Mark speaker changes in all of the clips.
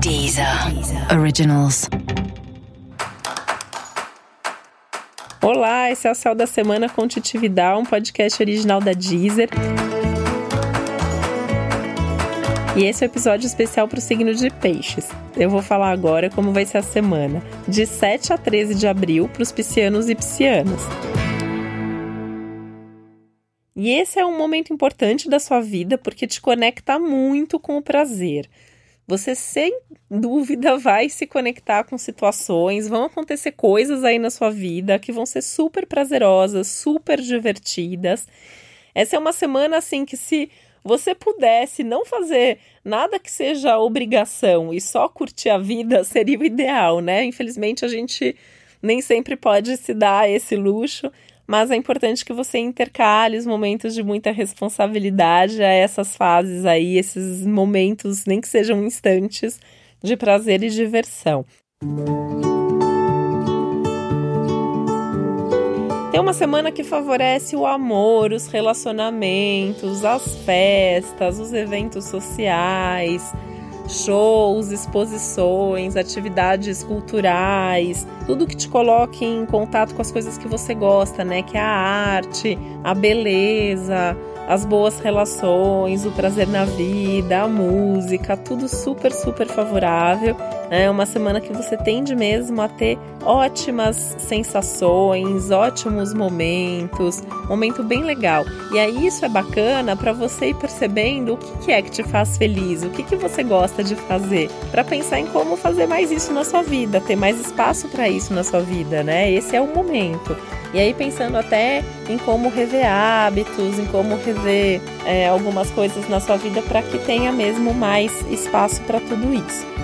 Speaker 1: Deezer. Originals.
Speaker 2: Olá, esse é o Céu da Semana com Titividade, um podcast original da Deezer. E esse é o um episódio especial para o signo de Peixes. Eu vou falar agora como vai ser a semana, de 7 a 13 de abril, para os piscianos e piscianas. E esse é um momento importante da sua vida porque te conecta muito com o prazer. Você sem dúvida vai se conectar com situações, vão acontecer coisas aí na sua vida que vão ser super prazerosas, super divertidas. Essa é uma semana assim que se você pudesse não fazer nada que seja obrigação e só curtir a vida, seria o ideal, né? Infelizmente a gente nem sempre pode se dar esse luxo, mas é importante que você intercale os momentos de muita responsabilidade a essas fases aí, esses momentos, nem que sejam instantes, de prazer e diversão. Tem uma semana que favorece o amor, os relacionamentos, as festas, os eventos sociais, shows, exposições, atividades culturais, tudo que te coloque em contato com as coisas que você gosta, né? Que é a arte, a beleza, as boas relações, o prazer na vida, a música, tudo super, super favorável. É uma semana que você tende mesmo a ter ótimas sensações, ótimos momentos, momento bem legal. E aí isso é bacana para você ir percebendo o que, que, é que te faz feliz, o que, que você gosta de fazer, para pensar em como fazer mais isso na sua vida, ter mais espaço para isso na sua vida, né? Esse é o momento. E aí pensando até em como rever hábitos, em como rever é, algumas coisas na sua vida para que tenha mesmo mais espaço para tudo isso.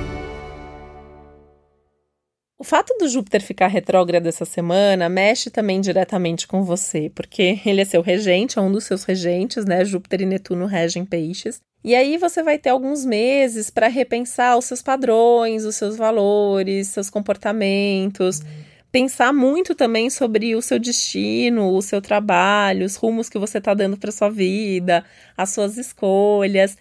Speaker 2: O fato do Júpiter ficar retrógrado essa semana mexe também diretamente com você, porque ele é seu regente, é um dos seus regentes, né? Júpiter e Netuno regem peixes. E aí você vai ter alguns meses para repensar os seus padrões, os seus valores, seus comportamentos. Pensar muito também sobre o seu destino, o seu trabalho, os rumos que você está dando para sua vida, as suas escolhas.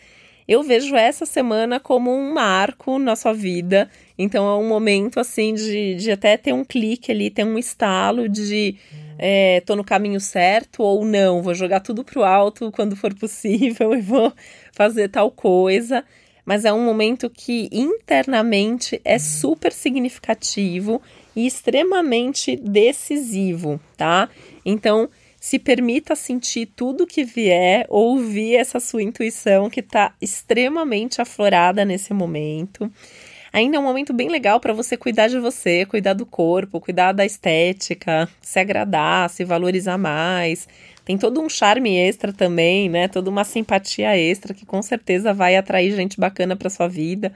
Speaker 2: Eu vejo essa semana como um marco na sua vida. Então é um momento assim de, de até ter um clique ali, ter um estalo de é, tô no caminho certo ou não, vou jogar tudo pro alto quando for possível e vou fazer tal coisa. Mas é um momento que internamente é super significativo e extremamente decisivo, tá? Então, se permita sentir tudo que vier, ouvir essa sua intuição que está extremamente aflorada nesse momento. Ainda é um momento bem legal para você cuidar de você, cuidar do corpo, cuidar da estética, se agradar, se valorizar mais. Tem todo um charme extra também, né? Toda uma simpatia extra que com certeza vai atrair gente bacana para sua vida.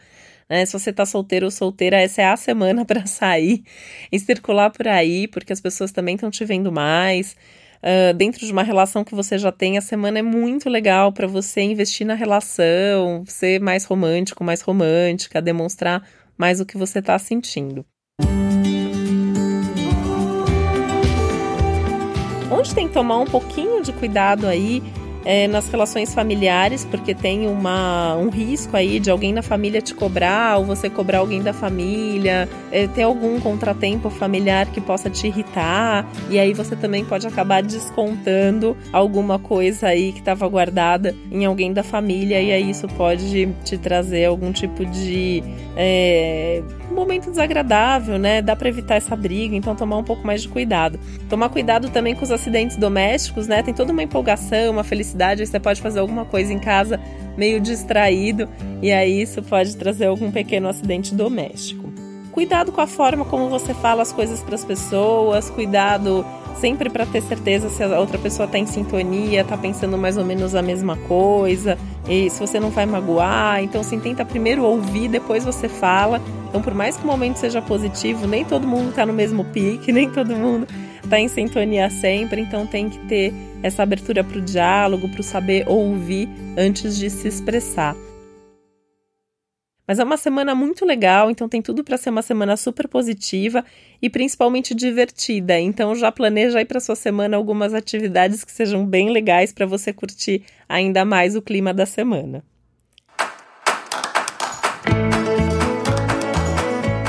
Speaker 2: Né? Se você tá solteiro ou solteira, essa é a semana para sair e circular por aí, porque as pessoas também estão te vendo mais. Uh, dentro de uma relação que você já tem, a semana é muito legal para você investir na relação, ser mais romântico, mais romântica, demonstrar mais o que você está sentindo. Onde tem que tomar um pouquinho de cuidado aí é, nas relações familiares, porque tem uma, um risco aí de alguém na família te cobrar, ou você cobrar alguém da família, é, ter algum contratempo familiar que possa te irritar, e aí você também pode acabar descontando alguma coisa aí que estava guardada em alguém da família, e aí isso pode te trazer algum tipo de é, momento desagradável, né? Dá para evitar essa briga, então tomar um pouco mais de cuidado. Tomar cuidado também com os acidentes domésticos, né? Tem toda uma empolgação, uma felicidade, aí você pode fazer alguma coisa em casa meio distraído e aí isso pode trazer algum pequeno acidente doméstico. Cuidado com a forma como você fala as coisas para as pessoas, cuidado sempre para ter certeza se a outra pessoa está em sintonia, está pensando mais ou menos a mesma coisa, e se você não vai magoar. Então, assim, tenta primeiro ouvir, depois você fala. Então, por mais que o momento seja positivo, nem todo mundo está no mesmo pique, nem todo mundo está em sintonia sempre. Então, tem que ter essa abertura para o diálogo, para o saber ouvir antes de se expressar. Mas é uma semana muito legal, então tem tudo para ser uma semana super positiva e principalmente divertida. Então já planeja aí para sua semana algumas atividades que sejam bem legais para você curtir ainda mais o clima da semana.